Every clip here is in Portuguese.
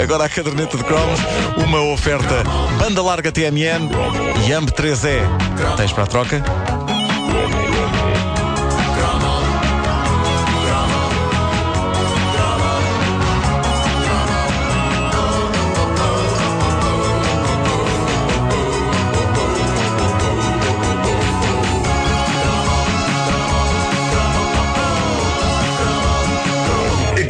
Agora a caderneta de cromos, uma oferta banda larga TMN e AMB 3E. Tens para a troca?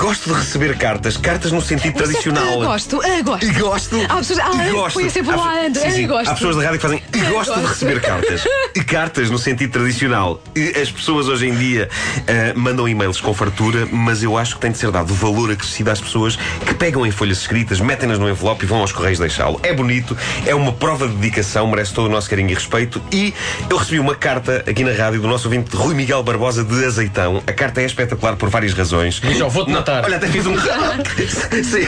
Gosto de receber cartas, cartas no sentido tradicional. Ah, gosto, ah, gosto. E gosto. Há pessoas. Ah, e gosto. põe sempre Há- lá, ando. sim, Ah, sim. gosto. Há pessoas da rádio que fazem. E gosto de gosto. receber cartas. E cartas no sentido tradicional. E as pessoas hoje em dia ah, mandam e-mails com fartura, mas eu acho que tem de ser dado valor acrescido às pessoas que pegam em folhas escritas, metem-nas no envelope e vão aos correios deixá-lo. É bonito, é uma prova de dedicação, merece todo o nosso carinho e respeito. E eu recebi uma carta aqui na rádio do nosso ouvinte Rui Miguel Barbosa de Azeitão. A carta é espetacular por várias razões. Bicho, vou-te Não, matar. Olha, até fiz um. Sim.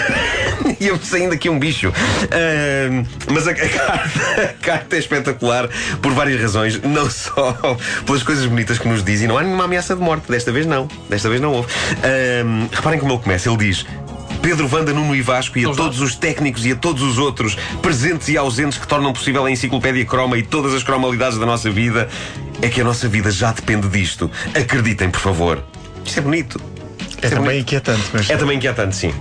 Ia-me saindo aqui um bicho. Ahm, mas a, a carta, a carta é espetacular por várias razões, não só pelas coisas bonitas que nos diz, e não há nenhuma ameaça de morte. Desta vez não. Desta vez não houve. Ahm, reparem como ele começa. Ele diz. Pedro Vanda, Nuno e Vasco e a todos os técnicos e a todos os outros presentes e ausentes que tornam possível a enciclopédia croma e todas as cromalidades da nossa vida, é que a nossa vida já depende disto. Acreditem, por favor. Isto é bonito. É Isto também bonito. inquietante, mas. É também inquietante, sim.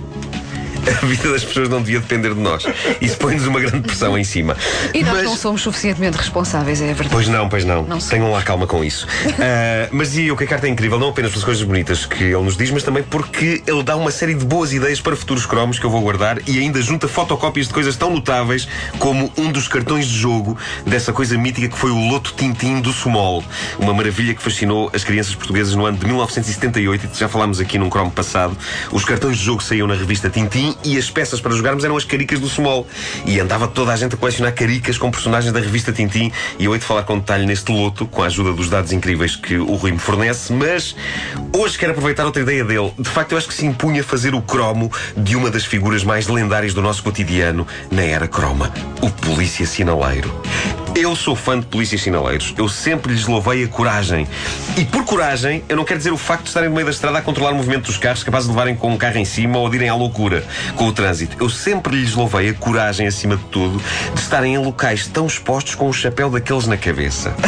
A vida das pessoas não devia depender de nós. Isso põe-nos uma grande pressão em cima. E nós Mas- não somos suficientemente responsáveis, é verdade. Pois não, pois não. Não. Tenham lá calma com isso. Ah, mas dizia eu que a carta é incrível, não apenas pelas coisas bonitas que ele nos diz, mas também porque ele dá uma série de boas ideias para futuros cromos que eu vou guardar e ainda junta fotocópias de coisas tão notáveis como um dos cartões de jogo dessa coisa mítica que foi o Loto Tintim do Sumol. Uma maravilha que fascinou as crianças portuguesas no ano de 1978 e já falámos aqui num cromo passado. Os cartões de jogo saíam na revista Tintim e as peças para jogarmos eram as caricas do Sumol. E andava toda a gente a colecionar caricas com personagens da revista Tintim e eu hei de falar com detalhe neste loto, com a ajuda dos dados incríveis que o Rui me fornece, mas hoje quero aproveitar outra ideia dele. De facto, eu acho que se impunha fazer o cromo de uma das figuras mais lendárias do nosso cotidiano na era croma, o polícia sinaleiro. Eu sou fã de polícias sinaleiros. Eu sempre lhes louvei a coragem. E por coragem, eu não quero dizer o facto de estarem no meio da estrada a controlar o movimento dos carros, capazes de levarem com um carro em cima ou de irem à loucura com o trânsito. Eu sempre lhes louvei a coragem, acima de tudo, de estarem em locais tão expostos com o chapéu daqueles na cabeça.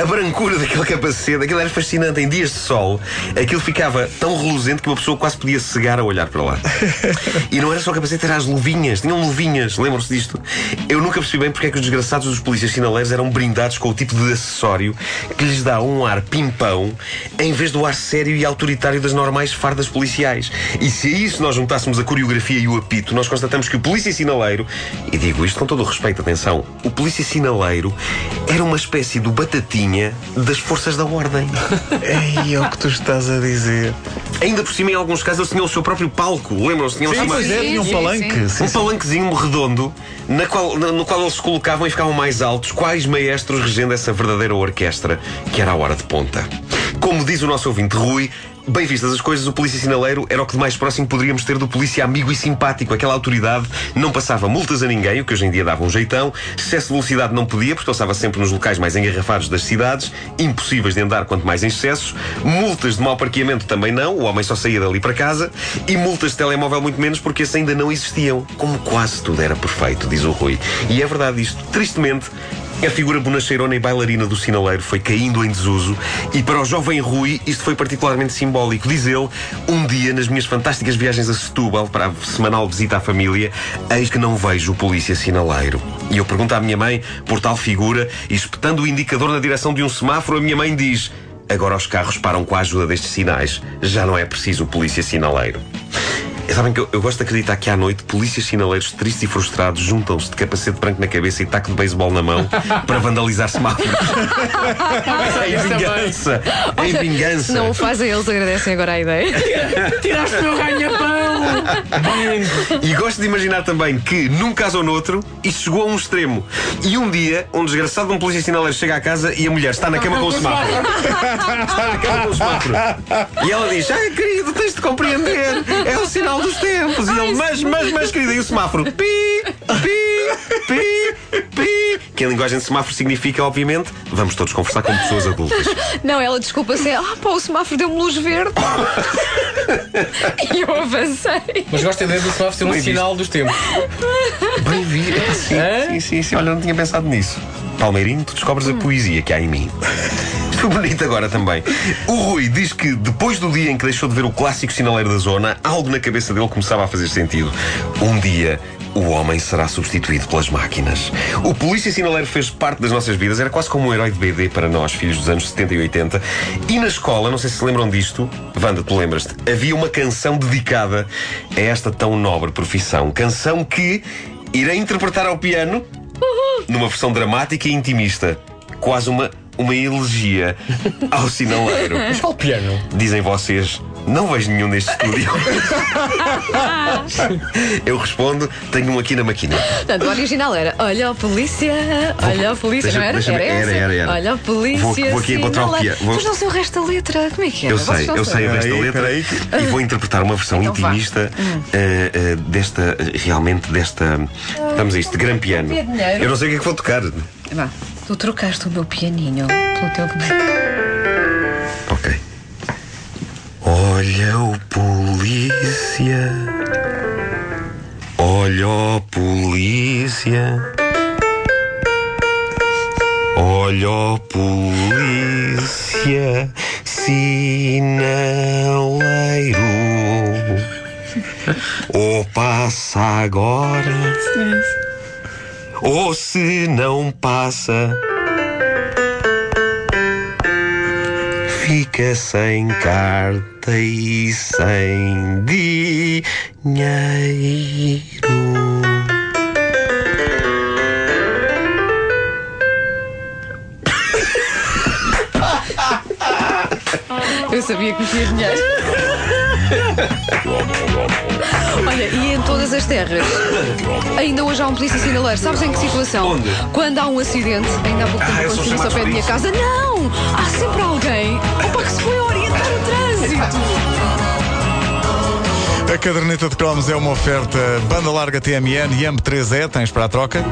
A brancura daquele capacete, aquilo era fascinante. Em dias de sol, aquilo ficava tão reluzente que uma pessoa quase podia cegar a olhar para lá. E não era só o capacete, eram as luvinhas. Tinham luvinhas, lembram-se disto? Eu nunca percebi bem porque é que os desgraçados dos polícias sinaleiros eram brindados com o tipo de acessório que lhes dá um ar pimpão em vez do ar sério e autoritário das normais fardas policiais. E se a isso nós juntássemos a coreografia e o apito, nós constatamos que o polícia sinaleiro, e digo isto com todo o respeito, atenção, o polícia sinaleiro era uma espécie do batatinha das forças da ordem. Ei, é o que tu estás a dizer. Ainda por cima, em alguns casos, eles tinham o seu próprio palco. Lembram-se? Tinham Sim, uma- pois é, tinha um palanque. Sim, um palanquezinho redondo na qual- na- no qual eles se colocavam e ficavam mais altos, quais maestros regendo essa verdadeira orquestra que era a hora de ponta. Como diz o nosso ouvinte Rui, bem vistas as coisas, o polícia sinaleiro era o que de mais próximo poderíamos ter do polícia amigo e simpático. Aquela autoridade não passava multas a ninguém, o que hoje em dia dava um jeitão. Excesso de velocidade não podia, porque ele estava sempre nos locais mais engarrafados das cidades, impossíveis de andar quanto mais em excesso. Multas de mau parqueamento também não, o homem só saía dali para casa. E multas de telemóvel muito menos, porque esses ainda não existiam. Como quase tudo era perfeito, diz o Rui. E é verdade isto. Tristemente, a figura bonacheirona e bailarina do sinaleiro foi caindo em desuso e para o jovem Rui isto foi particularmente simbólico. Diz ele, um dia nas minhas fantásticas viagens a Setúbal para a semanal visita à família, eis que não vejo o polícia sinaleiro. E eu pergunto à minha mãe por tal figura e espetando o indicador na direção de um semáforo, a minha mãe diz agora os carros param com a ajuda destes sinais. Já não é preciso o polícia sinaleiro. E Sabem que eu, eu gosto de acreditar que à noite polícias sinaleiros tristes e frustrados juntam-se de capacete branco na cabeça e taco de beisebol na mão para vandalizar semáforos. em vingança! Em vingança! Se não o fazem, eles agradecem agora a ideia. Tiraste o meu ganha-pão! E gosto de imaginar também que, num caso ou noutro, isto chegou a um extremo. E um dia, um desgraçado de um polícia sinaleiro chega à casa e a mulher está na cama com o semáforo. Está na cama com o semáforo. E ela diz: Ai, querido, tens de compreender. É o sinal dos tempos. E ele, mas, mas, mas, querido, e o semáforo? Pi, pi, pi. Que em linguagem de semáforo significa, obviamente, vamos todos conversar como pessoas adultas. Não, ela desculpa-se. Ah, pá, o semáforo deu-me luz verde. e eu avancei. Mas gosto da ideia do semáforo ser um Bem visto. sinal dos tempos. Bem vi. Sim, Hã? sim, sim, sim. Olha, não tinha pensado nisso. Palmeirinho, tu descobres a poesia que há em mim. Foi bonito agora também. O Rui diz que depois do dia em que deixou de ver o clássico sinaleiro da zona, algo na cabeça dele começava a fazer sentido. Um dia. O homem será substituído pelas máquinas. O polícia sinaleiro fez parte das nossas vidas, era quase como um herói de BD para nós, filhos dos anos 70 e 80. E na escola, não sei se se lembram disto, Wanda, tu lembras-te, havia uma canção dedicada a esta tão nobre profissão. Canção que irei interpretar ao piano numa versão dramática e intimista. Quase uma, uma elegia ao sinaleiro. Mas qual piano? Dizem vocês, não vejo nenhum neste estúdio. Eu respondo, tenho um aqui na máquina. Portanto, o original era Olha a polícia, olha a polícia, Deixa- não era? era, era, essa? era, era. Olha a polícia. Vou- vou aqui encontrar o piano. Vou- Mas não sei o resto da letra. Como é que é? Eu sei, eu sei o resto da letra peraí. e vou interpretar uma versão Então intimista eh, eh, desta, realmente desta. Vamos a isto, de gran piano. Eu não sei o que é que vou tocar. Vá, tu trocaste o meu pianinho pelo teu boneco. Ok. Olha o polícia. Olha o polícia. Olha o polícia. Sinaleiro. Ou passa agora. Ou se não passa. fica sem carta e sem dinheiro. Eu sabia que tinha dinheiro. Olha, e em todas as terras, ainda hoje há um polícia sinaleiro. Sabes em que situação? Onde? Quando há um acidente, ainda há pouco tempo Ah, aconteceu ao pé da minha casa. Não! Há sempre alguém opa, que se foi orientar o trânsito. A caderneta de cromos é uma oferta banda larga TMN e MP3E, tens para a troca.